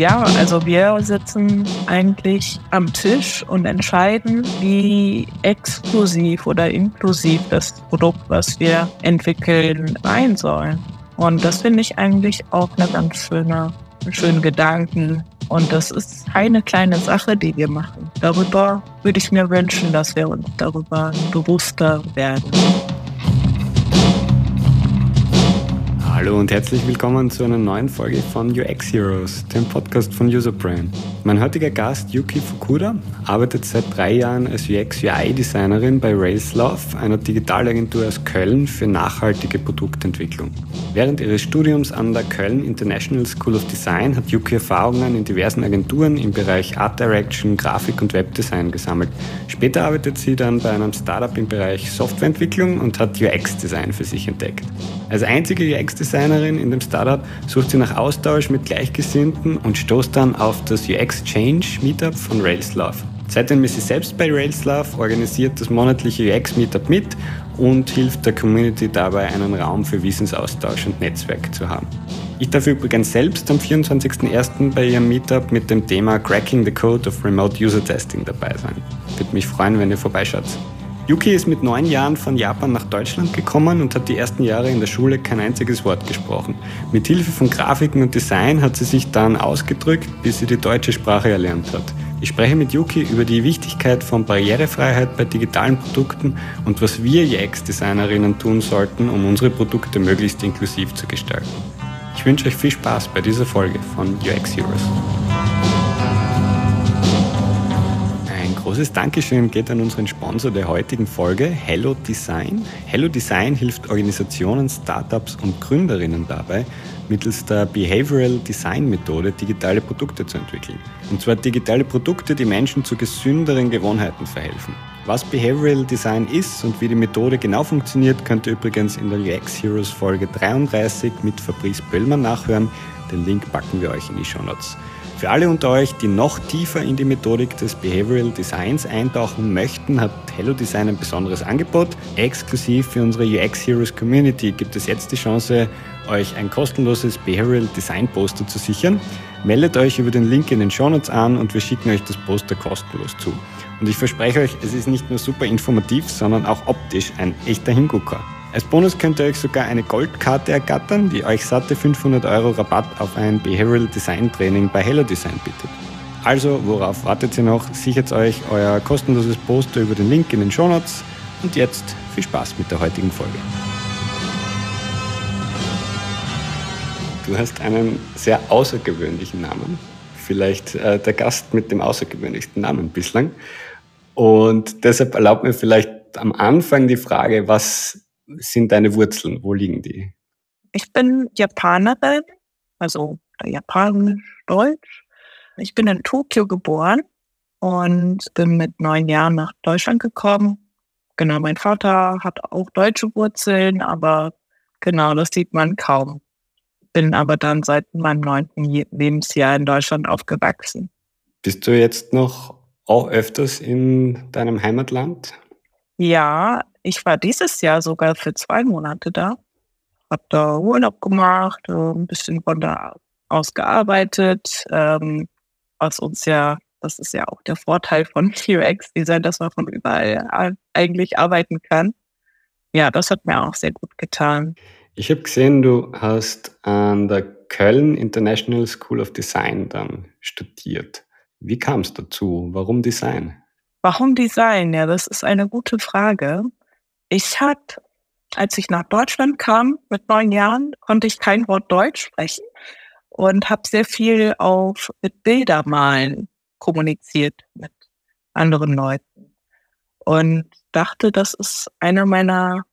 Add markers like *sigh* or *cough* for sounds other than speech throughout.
Ja, also wir sitzen eigentlich am Tisch und entscheiden, wie exklusiv oder inklusiv das Produkt, was wir entwickeln, sein soll. Und das finde ich eigentlich auch eine ganz schöne, schönen Gedanken. Und das ist keine kleine Sache, die wir machen. Darüber würde ich mir wünschen, dass wir uns darüber bewusster werden. Hallo und herzlich willkommen zu einer neuen Folge von UX Heroes, dem Podcast von Userbrain. Mein heutiger Gast Yuki Fukuda arbeitet seit drei Jahren als UX-UI-Designerin bei Railslove, einer Digitalagentur aus Köln für nachhaltige Produktentwicklung. Während ihres Studiums an der Köln International School of Design hat Yuki Erfahrungen in diversen Agenturen im Bereich Art Direction, Grafik und Webdesign gesammelt. Später arbeitet sie dann bei einem Startup im Bereich Softwareentwicklung und hat UX-Design für sich entdeckt. Als einzige UX-Designerin in dem Startup sucht sie nach Austausch mit Gleichgesinnten und stoßt dann auf das UX Change Meetup von Railslove. Seitdem ist sie selbst bei Railslove, organisiert das monatliche UX Meetup mit und hilft der Community dabei, einen Raum für Wissensaustausch und Netzwerk zu haben. Ich darf übrigens selbst am 24.01. bei ihrem Meetup mit dem Thema Cracking the Code of Remote User Testing dabei sein. Würde mich freuen, wenn ihr vorbeischaut. Yuki ist mit neun Jahren von Japan nach Deutschland gekommen und hat die ersten Jahre in der Schule kein einziges Wort gesprochen. Mit Hilfe von Grafiken und Design hat sie sich dann ausgedrückt, bis sie die deutsche Sprache erlernt hat. Ich spreche mit Yuki über die Wichtigkeit von Barrierefreiheit bei digitalen Produkten und was wir UX-Designerinnen tun sollten, um unsere Produkte möglichst inklusiv zu gestalten. Ich wünsche euch viel Spaß bei dieser Folge von UX Heroes. Großes Dankeschön geht an unseren Sponsor der heutigen Folge, Hello Design. Hello Design hilft Organisationen, Startups und Gründerinnen dabei, mittels der Behavioral Design Methode digitale Produkte zu entwickeln. Und zwar digitale Produkte, die Menschen zu gesünderen Gewohnheiten verhelfen. Was Behavioral Design ist und wie die Methode genau funktioniert, könnt ihr übrigens in der UX Heroes Folge 33 mit Fabrice Böllmann nachhören. Den Link packen wir euch in die Show Notes. Für alle unter euch, die noch tiefer in die Methodik des Behavioral Designs eintauchen möchten, hat Hello Design ein besonderes Angebot. Exklusiv für unsere UX Heroes Community gibt es jetzt die Chance, euch ein kostenloses Behavioral Design Poster zu sichern. Meldet euch über den Link in den Show Notes an und wir schicken euch das Poster kostenlos zu. Und ich verspreche euch, es ist nicht nur super informativ, sondern auch optisch ein echter Hingucker. Als Bonus könnt ihr euch sogar eine Goldkarte ergattern, die euch satte 500 Euro Rabatt auf ein Behavioral Design Training bei Hello Design bietet. Also, worauf wartet ihr noch? Sichert euch euer kostenloses Poster über den Link in den Shownotes. Und jetzt viel Spaß mit der heutigen Folge. Du hast einen sehr außergewöhnlichen Namen. Vielleicht äh, der Gast mit dem außergewöhnlichsten Namen bislang. Und deshalb erlaubt mir vielleicht am Anfang die Frage, was sind deine Wurzeln? Wo liegen die? Ich bin Japanerin, also japanisch-deutsch. Ich bin in Tokio geboren und bin mit neun Jahren nach Deutschland gekommen. Genau, mein Vater hat auch deutsche Wurzeln, aber genau, das sieht man kaum. Bin aber dann seit meinem neunten Lebensjahr in Deutschland aufgewachsen. Bist du jetzt noch auch öfters in deinem Heimatland? Ja, ich war dieses Jahr sogar für zwei Monate da. Hab da Urlaub gemacht, äh, ein bisschen von da aus gearbeitet, ähm, was uns ja, das ist ja auch der Vorteil von *laughs* UX-Design, dass man von überall eigentlich arbeiten kann. Ja, das hat mir auch sehr gut getan. Ich habe gesehen, du hast an der Köln International School of Design dann studiert. Wie kam es dazu? Warum Design? Warum Design? Ja, das ist eine gute Frage. Ich hatte, als ich nach Deutschland kam mit neun Jahren, konnte ich kein Wort Deutsch sprechen und habe sehr viel auf mit Bildermalen kommuniziert mit anderen Leuten und dachte, das ist eine meiner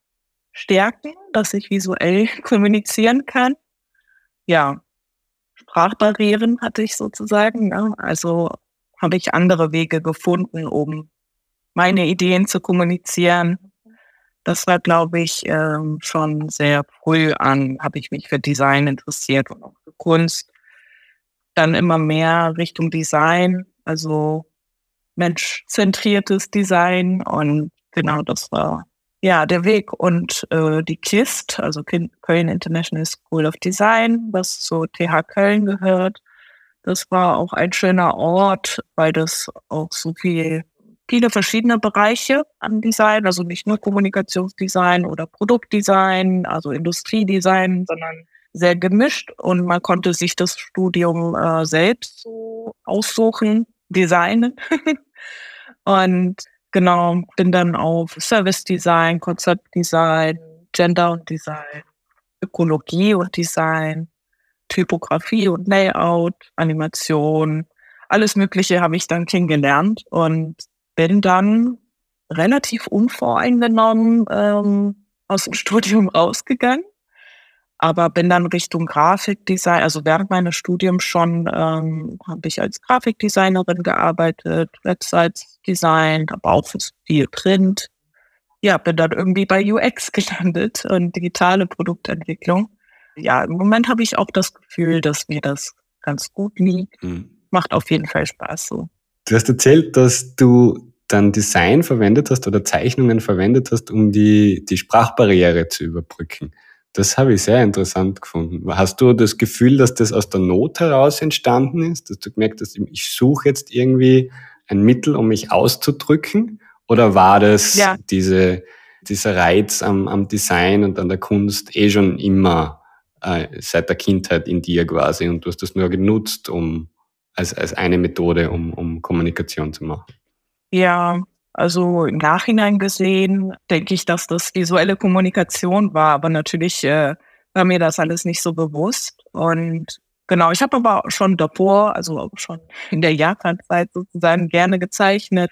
Stärken, dass ich visuell *laughs* kommunizieren kann. Ja, Sprachbarrieren hatte ich sozusagen. Ne? Also habe ich andere Wege gefunden, um meine Ideen zu kommunizieren das war, glaube ich, ähm, schon sehr früh an, habe ich mich für Design interessiert und auch für Kunst. Dann immer mehr Richtung Design, also menschzentriertes Design und genau das war ja der Weg. Und äh, die KIST, also Köln International School of Design, was zu TH Köln gehört, Das war auch ein schöner Ort, weil das auch so viel, viele verschiedene Bereiche an Design, also nicht nur Kommunikationsdesign oder Produktdesign, also Industriedesign, sondern sehr gemischt und man konnte sich das Studium äh, selbst so aussuchen, designen. *laughs* und genau, bin dann auf Service Design, Konzeptdesign, Gender und Design, Ökologie und Design, Typografie und Layout, Animation, alles Mögliche habe ich dann kennengelernt und bin dann relativ unvoreingenommen ähm, aus dem *laughs* Studium rausgegangen aber bin dann Richtung Grafikdesign, also während meines Studiums schon ähm, habe ich als Grafikdesignerin gearbeitet, Websites designt, aber auch viel Print. Ja, bin dann irgendwie bei UX *laughs* gelandet und digitale Produktentwicklung. Ja, im Moment habe ich auch das Gefühl, dass mir das ganz gut liegt. Mhm. Macht auf jeden Fall Spaß so. Du hast erzählt, dass du dann Design verwendet hast oder Zeichnungen verwendet hast, um die, die Sprachbarriere zu überbrücken. Das habe ich sehr interessant gefunden. Hast du das Gefühl, dass das aus der Not heraus entstanden ist? Dass du gemerkt hast, ich suche jetzt irgendwie ein Mittel, um mich auszudrücken? Oder war das ja. diese, dieser Reiz am, am Design und an der Kunst eh schon immer seit der Kindheit in dir quasi und du hast das nur genutzt, um als, als eine Methode, um, um Kommunikation zu machen? Ja, also im Nachhinein gesehen denke ich, dass das visuelle Kommunikation war, aber natürlich äh, war mir das alles nicht so bewusst. Und genau, ich habe aber schon davor, also schon in der Jahreszeit sozusagen gerne gezeichnet.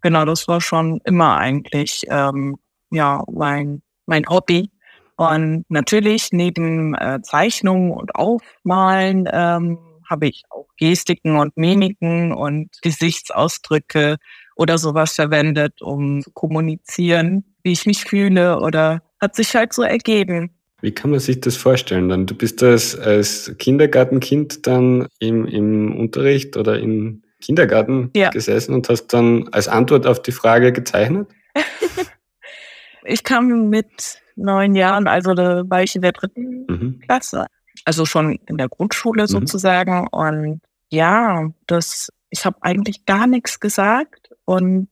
Genau, das war schon immer eigentlich ähm, ja mein mein Hobby. Und natürlich neben äh, Zeichnungen und Aufmalen ähm, habe ich auch Gestiken und Mimiken und Gesichtsausdrücke oder sowas verwendet, um zu kommunizieren, wie ich mich fühle oder hat sich halt so ergeben. Wie kann man sich das vorstellen? Dann du bist als, als Kindergartenkind dann im, im Unterricht oder im Kindergarten ja. gesessen und hast dann als Antwort auf die Frage gezeichnet? *laughs* ich kam mit neun Jahren, also da war ich in der dritten mhm. Klasse, also schon in der Grundschule mhm. sozusagen. Und ja, das, ich habe eigentlich gar nichts gesagt und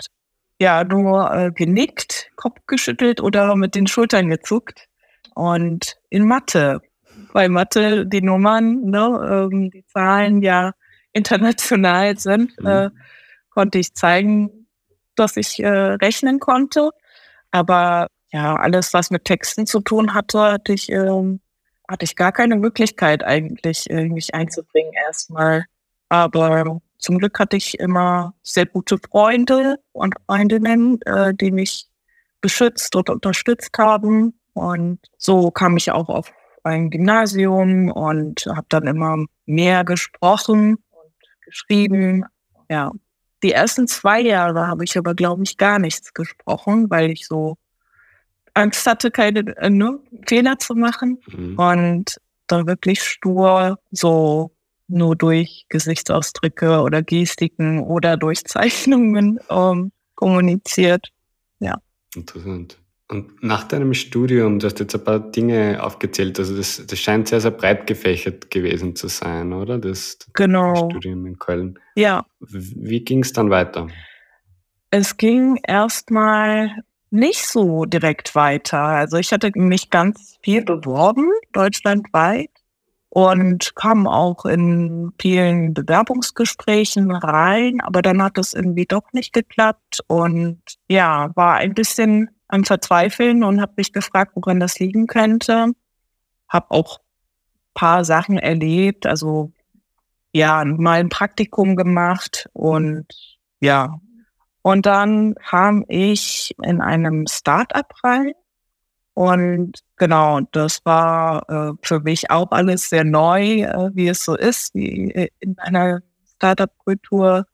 ja, nur äh, genickt, Kopf geschüttelt oder mit den Schultern gezuckt. Und in Mathe, weil Mathe die Nummern, ne, ähm, die Zahlen ja international sind, mhm. äh, konnte ich zeigen, dass ich äh, rechnen konnte. Aber ja, alles, was mit Texten zu tun hatte, hatte ich, ähm, hatte ich gar keine Möglichkeit eigentlich, äh, mich einzubringen erstmal. Aber zum Glück hatte ich immer sehr gute Freunde und Freundinnen, äh, die mich beschützt und unterstützt haben. Und so kam ich auch auf ein Gymnasium und habe dann immer mehr gesprochen und geschrieben. Ja, die ersten zwei Jahre habe ich aber, glaube ich, gar nichts gesprochen, weil ich so Angst hatte, keine äh, ne, Fehler zu machen. Mhm. Und da wirklich stur so nur durch Gesichtsausdrücke oder Gestiken oder *laughs* durch Zeichnungen ähm, kommuniziert. Ja. Interessant. Und nach deinem Studium, du hast jetzt ein paar Dinge aufgezählt, also das, das scheint sehr, sehr breit gefächert gewesen zu sein, oder? Das, das genau. Studium in Köln. Ja. Wie ging es dann weiter? Es ging erstmal nicht so direkt weiter. Also ich hatte mich ganz viel beworben, deutschlandweit und kam auch in vielen Bewerbungsgesprächen rein, aber dann hat es irgendwie doch nicht geklappt und ja, war ein bisschen am Verzweifeln und habe mich gefragt, woran das liegen könnte. Habe auch paar Sachen erlebt, also ja, mal ein Praktikum gemacht und ja. Und dann kam ich in einem Start-up rein und genau, das war äh, für mich auch alles sehr neu, äh, wie es so ist, wie äh, in einer Startup-Kultur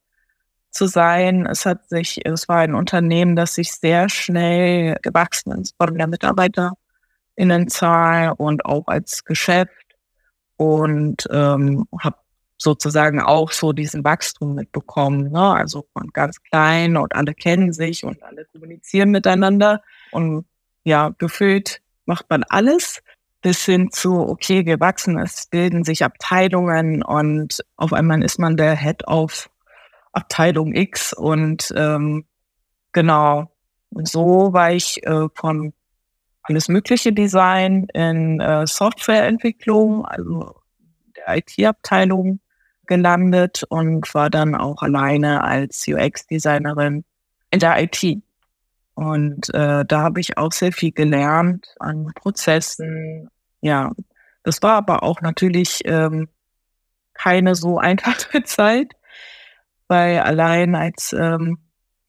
zu sein. Es hat sich, es war ein Unternehmen, das sich sehr schnell gewachsen ist von der Mitarbeiterinnenzahl und auch als Geschäft und ähm, habe sozusagen auch so diesen Wachstum mitbekommen. Ne? Also von ganz klein und alle kennen sich und alle kommunizieren miteinander und ja, gefühlt macht man alles bis hin zu, okay, wir wachsen, es bilden sich Abteilungen und auf einmal ist man der Head auf Abteilung X und ähm, genau, so war ich äh, von alles mögliche Design in äh, Softwareentwicklung, also der IT-Abteilung gelandet und war dann auch alleine als UX-Designerin in der IT. Und äh, da habe ich auch sehr viel gelernt an Prozessen. Ja, das war aber auch natürlich ähm, keine so *laughs* einfache Zeit, weil allein als ähm,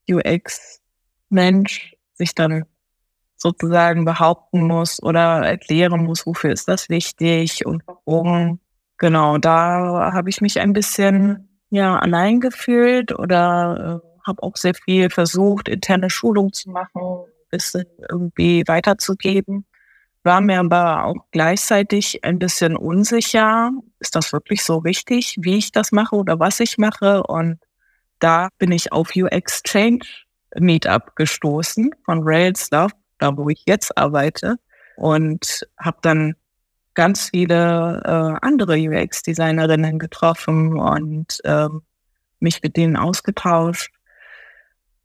UX-Mensch sich dann sozusagen behaupten muss oder erklären muss, wofür ist das wichtig und warum. Genau, da habe ich mich ein bisschen ja allein gefühlt oder äh, habe auch sehr viel versucht, interne Schulung zu machen, ein bisschen irgendwie weiterzugeben. War mir aber auch gleichzeitig ein bisschen unsicher. Ist das wirklich so wichtig, wie ich das mache oder was ich mache? Und da bin ich auf UX Change Meetup gestoßen von Rails Love, da wo ich jetzt arbeite. Und habe dann ganz viele äh, andere UX-Designerinnen getroffen und ähm, mich mit denen ausgetauscht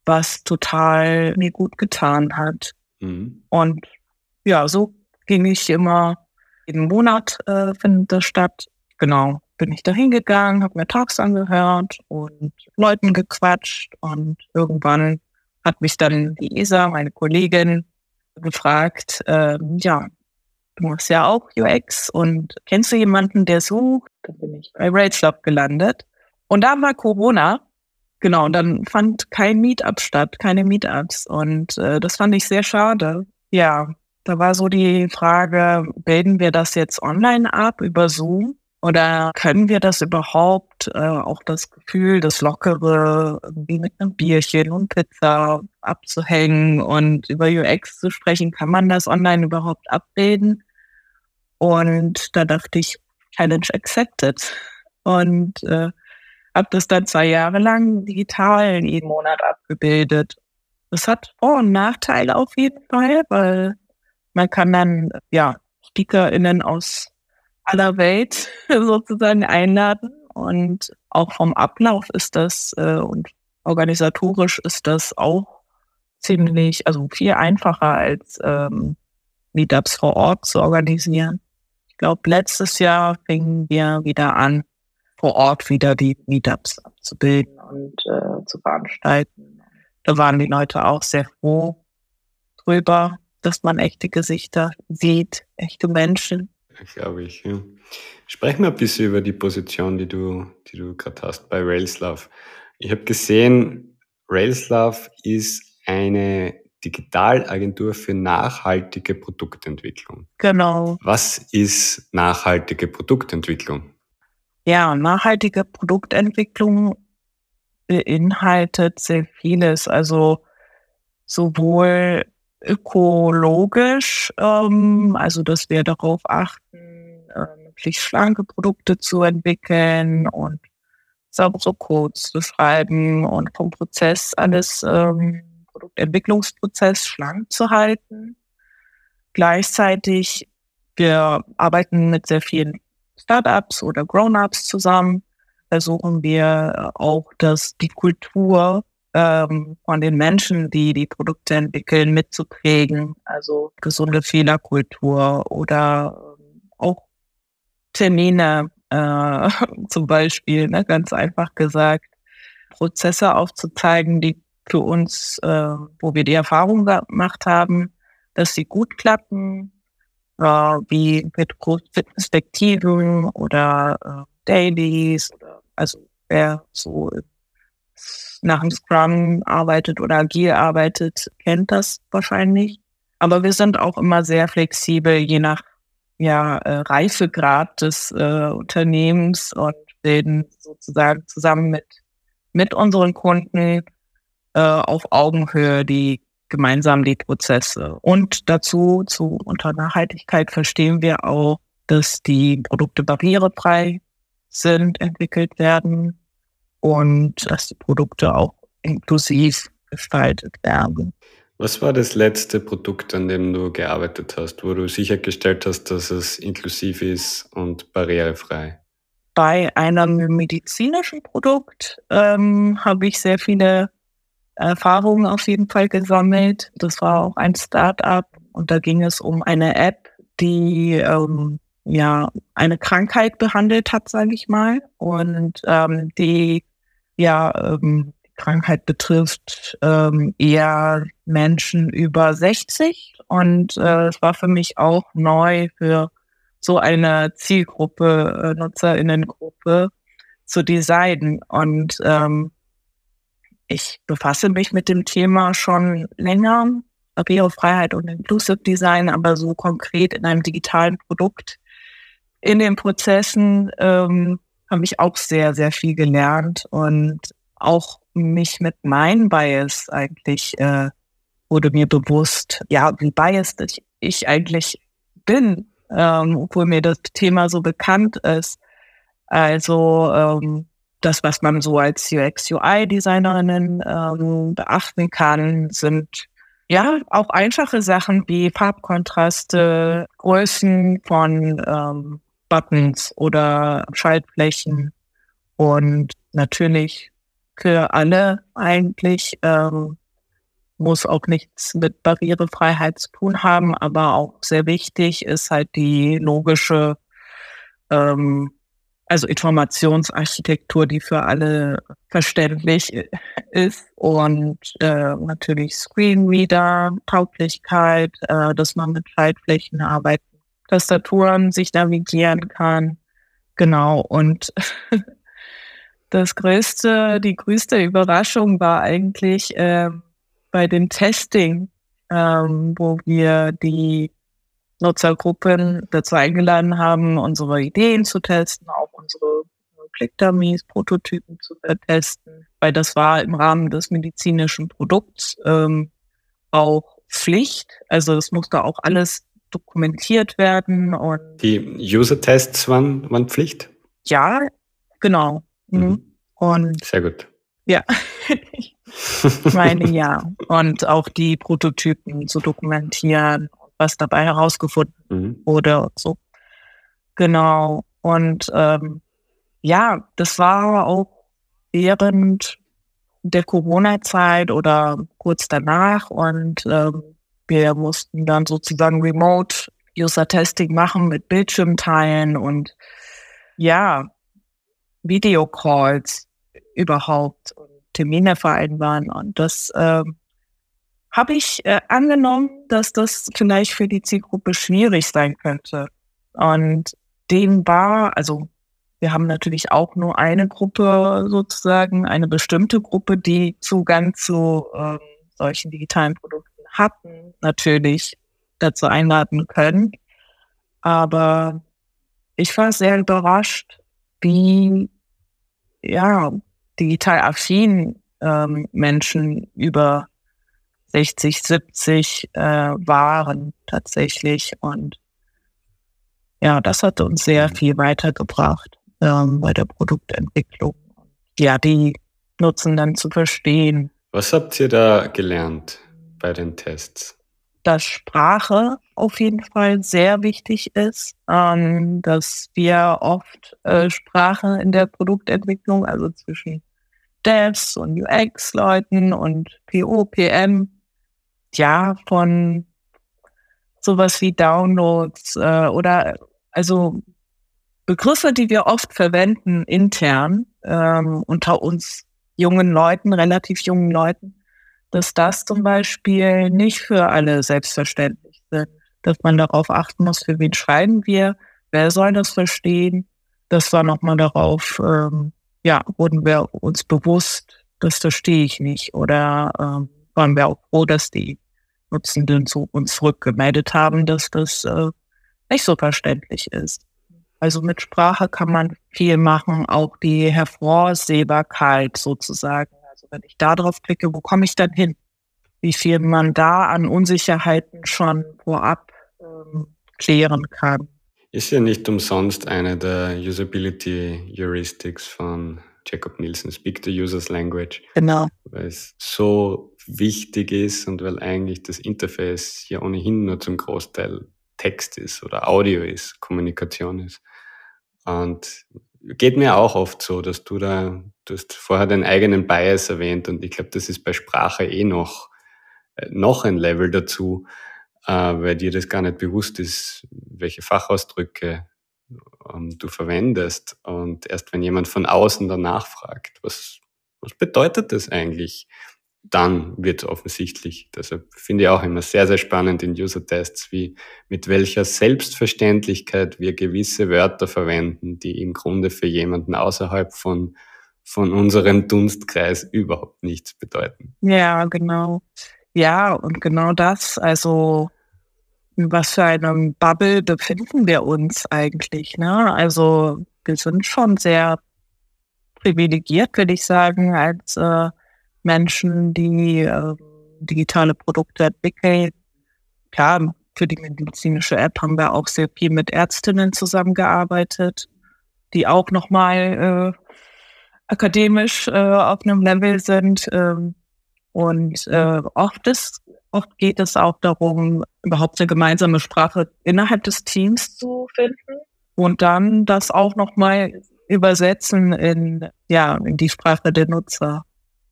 was total mir gut getan hat. Mhm. Und ja, so ging ich immer, jeden Monat äh, findet das statt. Genau, bin ich da hingegangen, habe mir Talks angehört und Leuten gequatscht und irgendwann hat mich dann die Isa, meine Kollegin, gefragt, äh, ja, du machst ja auch UX und kennst du jemanden, der sucht? Dann bin ich bei RageLab gelandet. Und da war Corona Genau, und dann fand kein Meetup statt, keine Meetups. Und äh, das fand ich sehr schade. Ja, da war so die Frage, bilden wir das jetzt online ab über Zoom? Oder können wir das überhaupt, äh, auch das Gefühl, das Lockere, irgendwie mit einem Bierchen und Pizza abzuhängen und über UX zu sprechen, kann man das online überhaupt abbilden? Und da dachte ich, Challenge accepted. Und äh, habe das dann zwei Jahre lang digital jeden Monat abgebildet. Das hat Vor- und Nachteile auf jeden Fall, weil man kann dann ja SpeakerInnen aus aller Welt *laughs* sozusagen einladen und auch vom Ablauf ist das äh, und organisatorisch ist das auch ziemlich, also viel einfacher als ähm, Meetups vor Ort zu organisieren. Ich glaube, letztes Jahr fingen wir wieder an, vor Ort wieder die Meetups abzubilden und äh, zu veranstalten. Da waren die Leute auch sehr froh drüber, dass man echte Gesichter sieht, echte Menschen. Glaube ich, ja. Sprechen wir ein bisschen über die Position, die du, die du gerade hast bei Railslove. Ich habe gesehen, Railslove ist eine Digitalagentur für nachhaltige Produktentwicklung. Genau. Was ist nachhaltige Produktentwicklung? Ja, nachhaltige Produktentwicklung beinhaltet sehr vieles. Also sowohl ökologisch, ähm, also dass wir darauf achten, äh, möglichst schlanke Produkte zu entwickeln und saubere Codes zu schreiben und vom Prozess alles ähm, Produktentwicklungsprozess schlank zu halten. Gleichzeitig, wir arbeiten mit sehr vielen Startups oder Grown-ups zusammen versuchen wir auch, dass die Kultur ähm, von den Menschen, die die Produkte entwickeln, mitzuprägen. Also gesunde Fehlerkultur oder ähm, auch Termine äh, *laughs* zum Beispiel, ne, ganz einfach gesagt, Prozesse aufzuzeigen, die für uns, äh, wo wir die Erfahrung gemacht haben, dass sie gut klappen, äh, wie mit Fitnesspektiven oder äh, Dailies, also wer so nach dem Scrum arbeitet oder agil arbeitet, kennt das wahrscheinlich. Aber wir sind auch immer sehr flexibel, je nach ja, äh, Reifegrad des äh, Unternehmens und bilden sozusagen zusammen mit, mit unseren Kunden äh, auf Augenhöhe die gemeinsam die Prozesse. Und dazu, zu unter Nachhaltigkeit verstehen wir auch, dass die Produkte barrierefrei sind, entwickelt werden und dass die Produkte auch inklusiv gestaltet werden. Was war das letzte Produkt, an dem du gearbeitet hast, wo du sichergestellt hast, dass es inklusiv ist und barrierefrei? Bei einem medizinischen Produkt ähm, habe ich sehr viele Erfahrungen auf jeden Fall gesammelt. Das war auch ein Start-up und da ging es um eine App, die ähm, ja eine Krankheit behandelt hat, sage ich mal, und ähm, die ja ähm, Krankheit betrifft ähm, eher Menschen über 60 und äh, es war für mich auch neu für so eine Zielgruppe, äh, Nutzerinnengruppe zu designen und ähm, ich befasse mich mit dem Thema schon länger, Barrierefreiheit und Inclusive Design, aber so konkret in einem digitalen Produkt. In den Prozessen ähm, habe ich auch sehr, sehr viel gelernt und auch mich mit meinem Bias eigentlich äh, wurde mir bewusst, ja, wie biased ich, ich eigentlich bin, ähm, obwohl mir das Thema so bekannt ist. Also ähm, das, was man so als UX-UI-Designerinnen ähm, beachten kann, sind ja auch einfache Sachen wie Farbkontraste, Größen von ähm, Buttons oder Schaltflächen und natürlich für alle eigentlich. Ähm, muss auch nichts mit Barrierefreiheit zu tun haben, aber auch sehr wichtig ist halt die logische, ähm, also Informationsarchitektur, die für alle verständlich ist und äh, natürlich Screenreader, Tauglichkeit, äh, dass man mit Schaltflächen arbeiten, Tastaturen sich navigieren kann, genau und *laughs* Das größte, die größte Überraschung war eigentlich äh, bei dem Testing, ähm, wo wir die Nutzergruppen dazu eingeladen haben, unsere Ideen zu testen, auch unsere Click-Dummies, Prototypen zu testen, weil das war im Rahmen des medizinischen Produkts ähm, auch Pflicht. Also es musste auch alles dokumentiert werden und die User-Tests waren, waren Pflicht? Ja, genau. Mhm. mhm. Und sehr gut. Ja, *laughs* ich meine ja. Und auch die Prototypen zu dokumentieren, was dabei herausgefunden mhm. wurde und so. Genau. Und ähm, ja, das war auch während der Corona-Zeit oder kurz danach und ähm, wir mussten dann sozusagen remote User-Testing machen mit Bildschirmteilen und ja, Videocalls überhaupt und Termine vereinbaren. Und das äh, habe ich äh, angenommen, dass das vielleicht für die Zielgruppe schwierig sein könnte. Und dem war, also wir haben natürlich auch nur eine Gruppe sozusagen, eine bestimmte Gruppe, die Zugang zu äh, solchen digitalen Produkten hatten, natürlich dazu einladen können. Aber ich war sehr überrascht, wie ja, digital affin ähm, Menschen über 60, 70 äh, waren tatsächlich. Und ja, das hat uns sehr mhm. viel weitergebracht ähm, bei der Produktentwicklung. Ja, die Nutzen dann zu verstehen. Was habt ihr da gelernt bei den Tests? dass Sprache auf jeden Fall sehr wichtig ist, ähm, dass wir oft äh, Sprache in der Produktentwicklung, also zwischen Devs und UX-Leuten und PO, PM, ja, von sowas wie Downloads äh, oder also Begriffe, die wir oft verwenden intern ähm, unter uns jungen Leuten, relativ jungen Leuten, dass das zum Beispiel nicht für alle selbstverständlich sind, dass man darauf achten muss, für wen schreiben wir, wer soll das verstehen. Das war nochmal darauf, ähm, ja, wurden wir uns bewusst, das verstehe ich nicht. Oder ähm, waren wir auch froh, dass die Nutzenden zu uns zurückgemeldet haben, dass das äh, nicht so verständlich ist. Also mit Sprache kann man viel machen, auch die Hervorsehbarkeit sozusagen wenn ich da drauf klicke, wo komme ich dann hin? Wie viel man da an Unsicherheiten schon vorab ähm, klären kann. Ist ja nicht umsonst eine der Usability Heuristics von Jacob Nielsen, Speak the User's Language. Genau. weil es so wichtig ist und weil eigentlich das Interface ja ohnehin nur zum Großteil Text ist oder Audio ist, Kommunikation ist. Und geht mir auch oft so, dass du da, du hast vorher deinen eigenen Bias erwähnt und ich glaube, das ist bei Sprache eh noch, äh, noch ein Level dazu, äh, weil dir das gar nicht bewusst ist, welche Fachausdrücke ähm, du verwendest. Und erst wenn jemand von außen danach fragt, was, was bedeutet das eigentlich? Dann wird offensichtlich. Deshalb finde ich auch immer sehr, sehr spannend in User-Tests, wie mit welcher Selbstverständlichkeit wir gewisse Wörter verwenden, die im Grunde für jemanden außerhalb von, von unserem Dunstkreis überhaupt nichts bedeuten. Ja, genau. Ja, und genau das, also in was für einem Bubble befinden wir uns eigentlich? Ne? Also wir sind schon sehr privilegiert, würde ich sagen, als äh, Menschen, die äh, digitale Produkte entwickeln. Klar, für die medizinische App haben wir auch sehr viel mit Ärztinnen zusammengearbeitet, die auch nochmal äh, akademisch äh, auf einem Level sind. Ähm, und äh, oft ist Oft geht es auch darum, überhaupt eine gemeinsame Sprache innerhalb des Teams zu finden und dann das auch nochmal übersetzen in, ja, in die Sprache der Nutzer.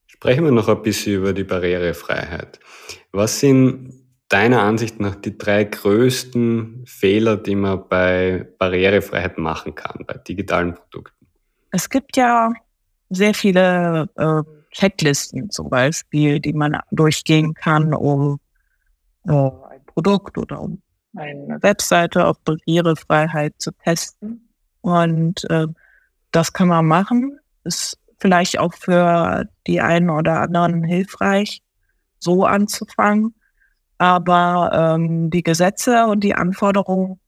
Sprechen wir noch ein bisschen über die Barrierefreiheit. Was sind deiner Ansicht nach die drei größten Fehler, die man bei Barrierefreiheit machen kann, bei digitalen Produkten? Es gibt ja sehr viele äh, Checklisten zum Beispiel, die man durchgehen kann, um äh, ein Produkt oder um eine Webseite auf Barrierefreiheit zu testen. Und äh, das kann man machen. Ist vielleicht auch für die einen oder anderen hilfreich, so anzufangen. Aber ähm, die Gesetze und die Anforderungen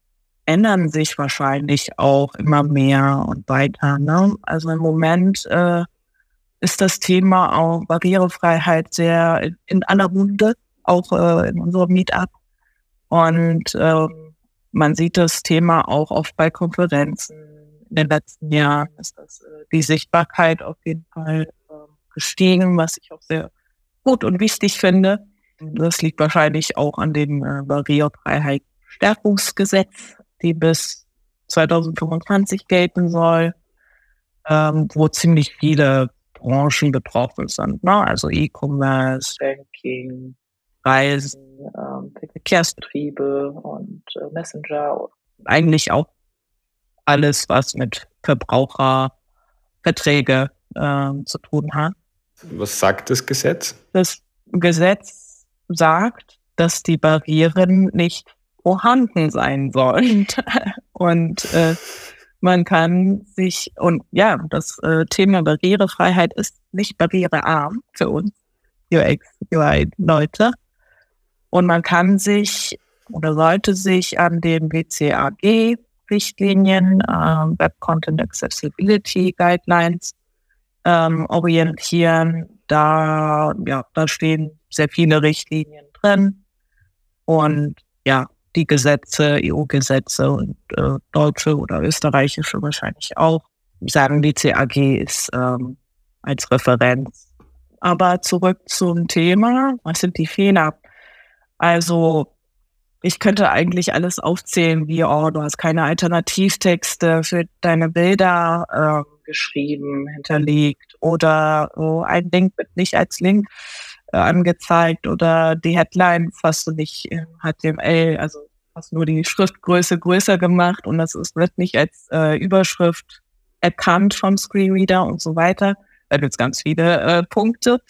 ändern sich wahrscheinlich auch immer mehr und weiter. Ne? Also im Moment äh, ist das Thema auch Barrierefreiheit sehr in aller Munde, auch äh, in unserem Meetup. Und äh, man sieht das Thema auch oft bei Konferenzen. In den letzten Jahren ist das, äh, die Sichtbarkeit auf jeden Fall äh, gestiegen, was ich auch sehr gut und wichtig finde. Das liegt wahrscheinlich auch an dem äh, Barrierefreiheit-Stärkungsgesetz, die bis 2025 gelten soll, ähm, wo ziemlich viele Branchen betroffen sind. Ne? Also E-Commerce, Banking, Reisen, ähm, Verkehrsbetriebe und äh, Messenger. Eigentlich auch alles, was mit Verbraucherverträge äh, zu tun hat. Was sagt das Gesetz? Das Gesetz sagt, dass die Barrieren nicht vorhanden sein sollen. *laughs* und äh, man kann sich, und ja, das äh, Thema Barrierefreiheit ist nicht barrierearm für uns UX, UI-Leute. Und man kann sich oder sollte sich an den WCAG-Richtlinien, äh, Web Content Accessibility Guidelines, ähm, orientieren. Da, ja, da stehen sehr viele Richtlinien drin. Und ja, die Gesetze, EU-Gesetze und äh, deutsche oder österreichische wahrscheinlich auch, sagen die CAG ist ähm, als Referenz. Aber zurück zum Thema, was sind die Fehler? Also ich könnte eigentlich alles aufzählen, wie, oh, du hast keine Alternativtexte für deine Bilder äh, geschrieben, hinterlegt oder oh, ein Link wird nicht als Link äh, angezeigt oder die Headlines hast du nicht in HTML, also hast nur die Schriftgröße größer gemacht und das ist, wird nicht als äh, Überschrift erkannt vom Screenreader und so weiter. Da gibt es ganz viele äh, Punkte.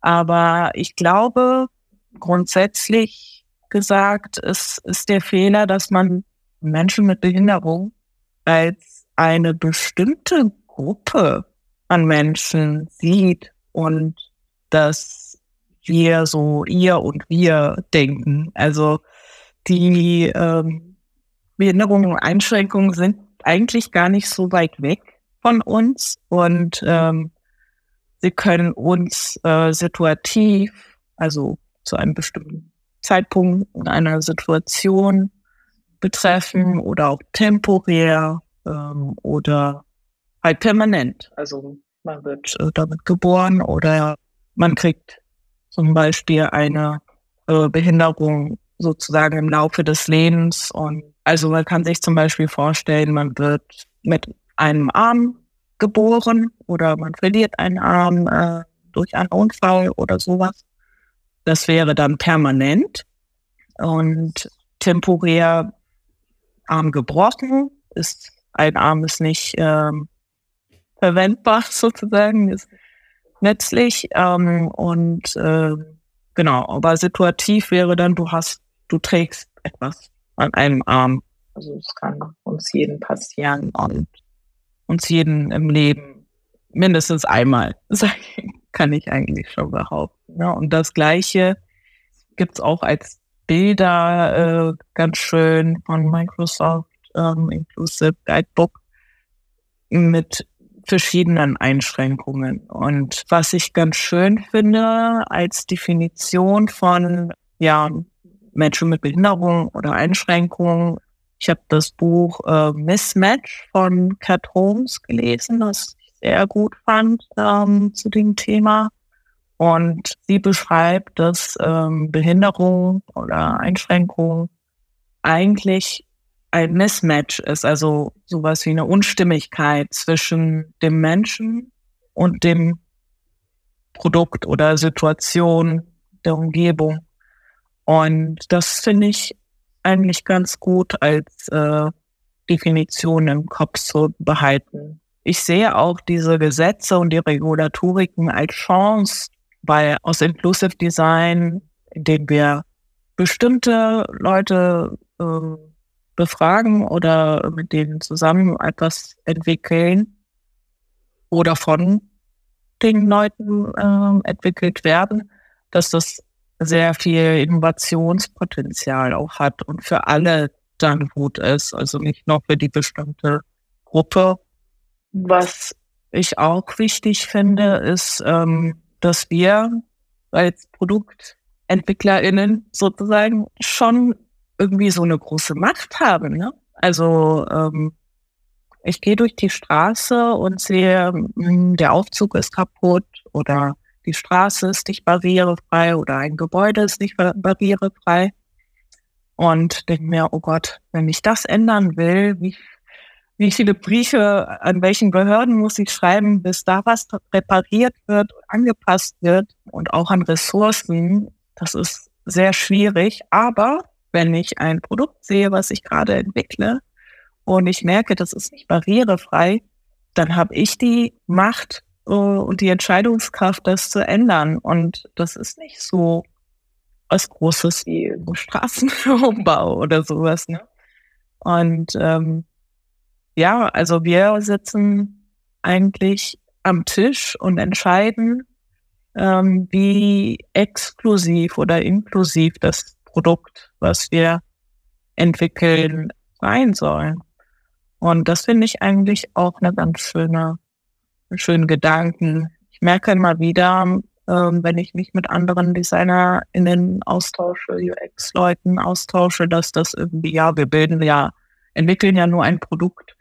Aber ich glaube, grundsätzlich gesagt, ist, ist der Fehler, dass man Menschen mit Behinderung als eine bestimmte Gruppe an Menschen sieht und dass wir so ihr und wir denken. Also die ähm, Behinderungen und Einschränkungen sind eigentlich gar nicht so weit weg von uns und ähm, sie können uns äh, situativ, also zu einem bestimmten Zeitpunkt in einer Situation betreffen oder auch temporär ähm, oder halt permanent. Also man wird äh, damit geboren oder man kriegt zum Beispiel eine äh, Behinderung sozusagen im Laufe des Lebens. Und also man kann sich zum Beispiel vorstellen, man wird mit einem Arm geboren oder man verliert einen Arm äh, durch einen Unfall oder sowas. Das wäre dann permanent und temporär Arm gebrochen, ist ein Arm ist nicht ähm, verwendbar *laughs* sozusagen, ist nützlich ähm, und äh, genau, aber situativ wäre dann, du hast, du trägst etwas an einem Arm. Also es kann uns jeden passieren und uns jeden im Leben mindestens einmal, *laughs* kann ich eigentlich schon behaupten. Ja, und das Gleiche gibt's auch als Bilder äh, ganz schön von Microsoft ähm, Inclusive Guidebook mit verschiedenen Einschränkungen. Und was ich ganz schön finde als Definition von ja, Menschen mit Behinderung oder Einschränkungen, ich habe das Buch äh, Mismatch von Cat Holmes gelesen, das sehr gut fand ähm, zu dem Thema. Und sie beschreibt, dass ähm, Behinderung oder Einschränkung eigentlich ein Mismatch ist, also sowas wie eine Unstimmigkeit zwischen dem Menschen und dem Produkt oder Situation der Umgebung. Und das finde ich eigentlich ganz gut als äh, Definition im Kopf zu behalten. Ich sehe auch diese Gesetze und die Regulatoriken als Chance, weil aus Inclusive Design, indem wir bestimmte Leute äh, befragen oder mit denen zusammen etwas entwickeln oder von den Leuten äh, entwickelt werden, dass das sehr viel Innovationspotenzial auch hat und für alle dann gut ist, also nicht nur für die bestimmte Gruppe. Was ich auch wichtig finde, ist, ähm, dass wir als ProduktentwicklerInnen sozusagen schon irgendwie so eine große Macht haben. Ne? Also ähm, ich gehe durch die Straße und sehe, hm, der Aufzug ist kaputt oder die Straße ist nicht barrierefrei oder ein Gebäude ist nicht barrierefrei. Und denke mir, oh Gott, wenn ich das ändern will, wie wie viele Briefe an welchen Behörden muss ich schreiben, bis da was repariert wird, angepasst wird und auch an Ressourcen. Das ist sehr schwierig. Aber wenn ich ein Produkt sehe, was ich gerade entwickle und ich merke, das ist nicht barrierefrei, dann habe ich die Macht uh, und die Entscheidungskraft, das zu ändern. Und das ist nicht so was Großes wie Straßenumbau *laughs* oder sowas. Ne? Und ähm, ja, also wir sitzen eigentlich am Tisch und entscheiden, ähm, wie exklusiv oder inklusiv das Produkt, was wir entwickeln, sein soll. Und das finde ich eigentlich auch eine ganz schöne, einen schönen Gedanken. Ich merke immer wieder, ähm, wenn ich mich mit anderen DesignerInnen austausche, UX-Leuten austausche, dass das irgendwie, ja, wir bilden ja, entwickeln ja nur ein Produkt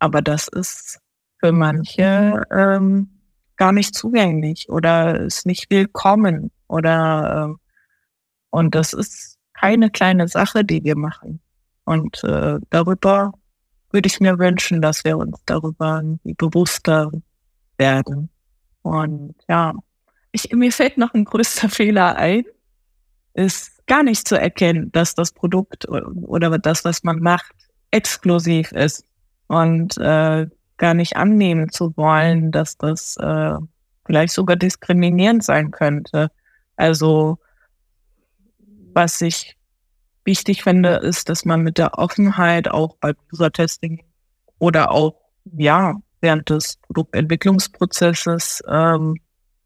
aber das ist für manche ähm, gar nicht zugänglich oder ist nicht willkommen oder äh, und das ist keine kleine Sache, die wir machen. Und äh, darüber würde ich mir wünschen, dass wir uns darüber bewusster werden. Und ja, ich, mir fällt noch ein größter Fehler ein, ist gar nicht zu erkennen, dass das Produkt oder das, was man macht, exklusiv ist und äh, gar nicht annehmen zu wollen, dass das äh, vielleicht sogar diskriminierend sein könnte. Also was ich wichtig finde, ist, dass man mit der Offenheit auch bei User-Testing oder auch ja während des Produktentwicklungsprozesses ähm,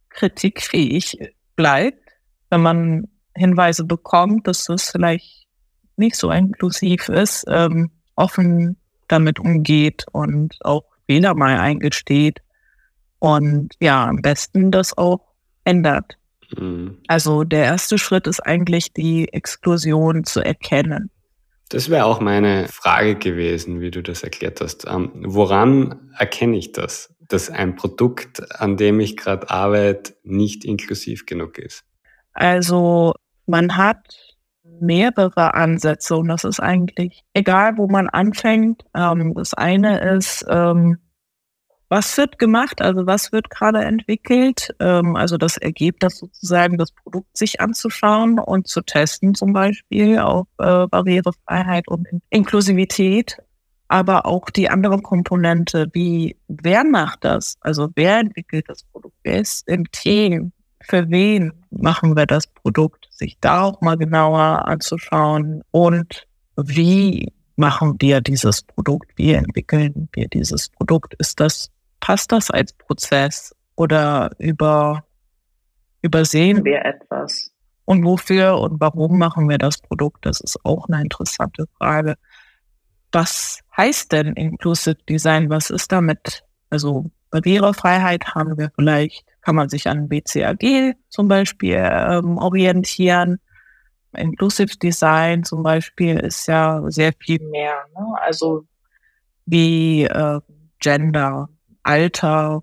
kritikfähig bleibt, wenn man Hinweise bekommt, dass das vielleicht nicht so inklusiv ist, ähm, offen damit umgeht und auch Fehler mal eingesteht und ja, am besten das auch ändert. Mhm. Also der erste Schritt ist eigentlich die Exklusion zu erkennen Das wäre auch meine Frage gewesen, wie du das erklärt hast. Ähm, woran erkenne ich das, dass ein Produkt, an dem ich gerade arbeite, nicht inklusiv genug ist? Also man hat mehrere Ansätze. Und das ist eigentlich egal, wo man anfängt. Ähm, das eine ist, ähm, was wird gemacht, also was wird gerade entwickelt, ähm, also das Ergebnis sozusagen, das Produkt sich anzuschauen und zu testen zum Beispiel auf äh, Barrierefreiheit und Inklusivität, aber auch die andere Komponente, wie wer macht das, also wer entwickelt das Produkt, wer ist im Team, für wen machen wir das Produkt, sich da auch mal genauer anzuschauen und wie machen wir dieses Produkt, wie entwickeln wir dieses Produkt, ist das passt das als Prozess oder über, übersehen wir etwas? Und wofür und warum machen wir das Produkt? Das ist auch eine interessante Frage. Was heißt denn Inclusive Design? Was ist damit? Also Barrierefreiheit haben wir vielleicht, kann man sich an BCAG zum Beispiel ähm, orientieren. Inclusive Design zum Beispiel ist ja sehr viel mehr. Ne? Also wie äh, Gender, Alter,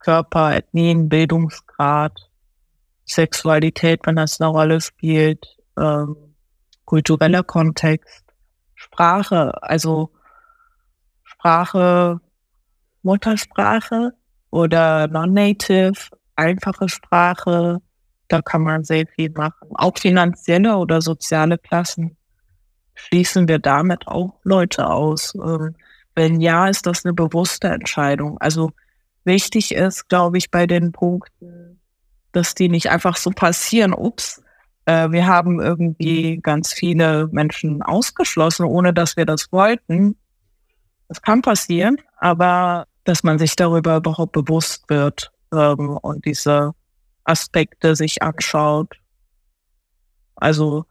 Körper, Ethnien, Bildungsgrad, Sexualität, wenn das eine Rolle spielt, ähm, kultureller Kontext, Sprache, also Sprache, Muttersprache oder Non-Native, einfache Sprache, da kann man sehr viel machen. Auch finanzielle oder soziale Klassen schließen wir damit auch Leute aus. Ähm, wenn ja, ist das eine bewusste Entscheidung. Also wichtig ist, glaube ich, bei den Punkten, dass die nicht einfach so passieren. Ups, äh, wir haben irgendwie ganz viele Menschen ausgeschlossen, ohne dass wir das wollten. Das kann passieren, aber dass man sich darüber überhaupt bewusst wird ähm, und diese Aspekte sich anschaut. Also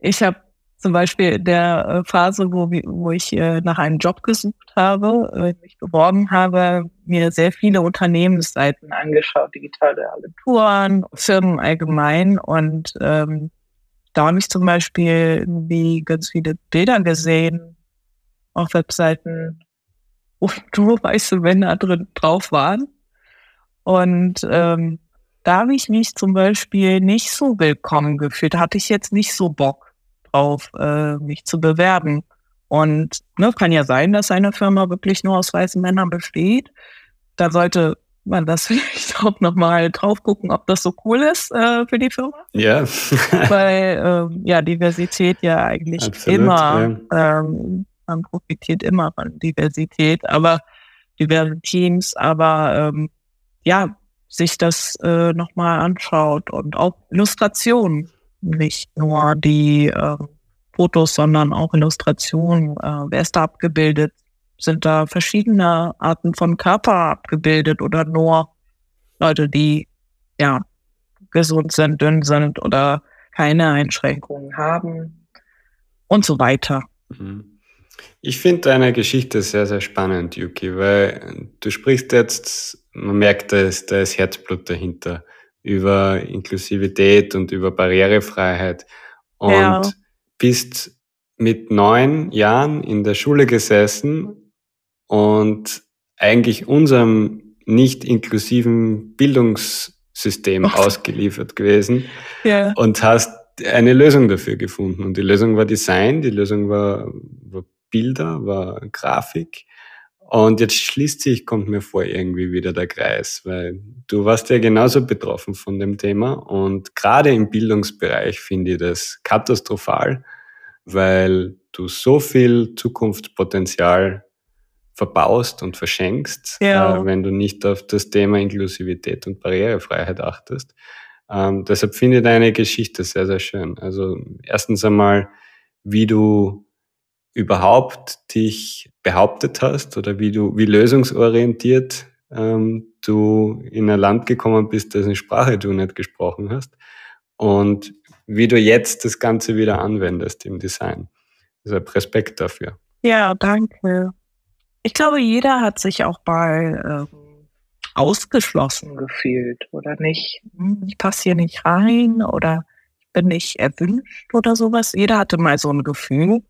ich habe zum Beispiel in der äh, Phase, wo, wo ich äh, nach einem Job gesucht habe, äh, mich beworben habe, mir sehr viele Unternehmensseiten angeschaut, digitale Agenturen, Firmen allgemein. Und ähm, da habe ich zum Beispiel wie ganz viele Bilder gesehen auf Webseiten, wo *laughs* nur weiße Männer drin drauf waren. Und ähm, da habe ich mich zum Beispiel nicht so willkommen gefühlt. Da hatte ich jetzt nicht so Bock drauf, äh, mich zu bewerben. Und ne, kann ja sein, dass eine Firma wirklich nur aus weißen Männern besteht. Da sollte man das *laughs* vielleicht auch nochmal drauf gucken, ob das so cool ist äh, für die Firma. Ja. *laughs* Weil äh, ja, Diversität ja eigentlich Absolut, immer, ja. Ähm, man profitiert immer von Diversität, aber diverse Teams, aber ähm, ja, sich das äh, nochmal anschaut und auch Illustrationen nicht nur die äh, Fotos, sondern auch Illustrationen. Äh, wer ist da abgebildet? Sind da verschiedene Arten von Körper abgebildet oder nur Leute, die ja gesund sind, dünn sind oder keine Einschränkungen haben und so weiter. Mhm. Ich finde deine Geschichte sehr, sehr spannend, Yuki, weil du sprichst jetzt, man merkt, da ist, da ist Herzblut dahinter über Inklusivität und über Barrierefreiheit und ja. bist mit neun Jahren in der Schule gesessen und eigentlich unserem nicht inklusiven Bildungssystem oh. ausgeliefert gewesen ja. und hast eine Lösung dafür gefunden. Und die Lösung war Design, die Lösung war, war Bilder, war Grafik. Und jetzt schließt sich, kommt mir vor, irgendwie wieder der Kreis, weil du warst ja genauso betroffen von dem Thema. Und gerade im Bildungsbereich finde ich das katastrophal, weil du so viel Zukunftspotenzial verbaust und verschenkst, ja. äh, wenn du nicht auf das Thema Inklusivität und Barrierefreiheit achtest. Ähm, deshalb finde ich deine Geschichte sehr, sehr schön. Also erstens einmal, wie du überhaupt dich behauptet hast oder wie du, wie lösungsorientiert ähm, du in ein Land gekommen bist, dessen Sprache du nicht gesprochen hast und wie du jetzt das Ganze wieder anwendest im Design. Also Respekt dafür. Ja, danke. Ich glaube, jeder hat sich auch mal ähm, ausgeschlossen gefühlt oder nicht. Hm, ich passe hier nicht rein oder ich bin nicht erwünscht oder sowas. Jeder hatte mal so ein Gefühl.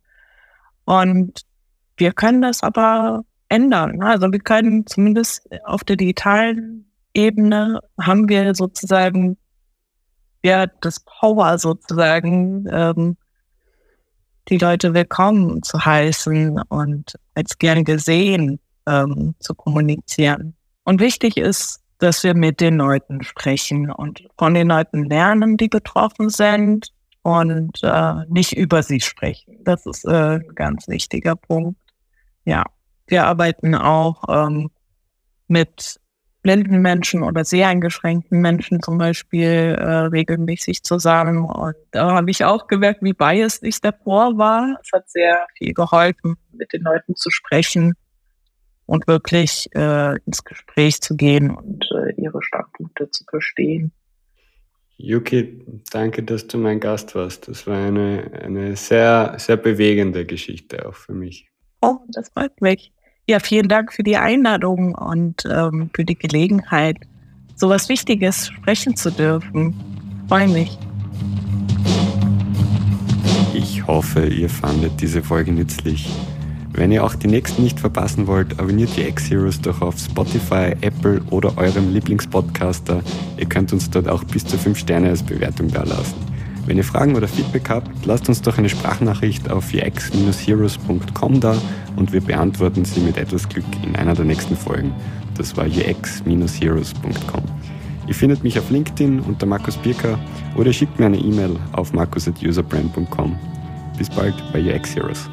Und wir können das aber ändern. Also wir können zumindest auf der digitalen Ebene haben wir sozusagen ja das Power sozusagen, ähm, die Leute willkommen zu heißen und als gern gesehen ähm, zu kommunizieren. Und wichtig ist, dass wir mit den Leuten sprechen und von den Leuten lernen, die betroffen sind und äh, nicht über sie sprechen. Das ist äh, ein ganz wichtiger Punkt. Ja, wir arbeiten auch ähm, mit blinden Menschen oder sehr eingeschränkten Menschen zum Beispiel äh, regelmäßig zusammen. Und da habe ich auch gemerkt, wie biased ich davor war. Es hat sehr viel geholfen, mit den Leuten zu sprechen und wirklich äh, ins Gespräch zu gehen und äh, ihre Standpunkte zu verstehen. Yuki, danke, dass du mein Gast warst. Das war eine, eine sehr, sehr bewegende Geschichte auch für mich. Oh, das freut mich. Ja, vielen Dank für die Einladung und ähm, für die Gelegenheit, so was Wichtiges sprechen zu dürfen. Freue mich. Ich hoffe, ihr fandet diese Folge nützlich. Wenn ihr auch die nächsten nicht verpassen wollt, abonniert die X-Heroes doch auf Spotify, Apple oder eurem Lieblingspodcaster. Ihr könnt uns dort auch bis zu 5 Sterne als Bewertung dalassen. Wenn ihr Fragen oder Feedback habt, lasst uns doch eine Sprachnachricht auf ux-heroes.com da und wir beantworten sie mit etwas Glück in einer der nächsten Folgen. Das war ux-heroes.com. Ihr findet mich auf LinkedIn unter Markus Birker oder schickt mir eine E-Mail auf markus.userbrand.com. Bis bald bei UX Heroes.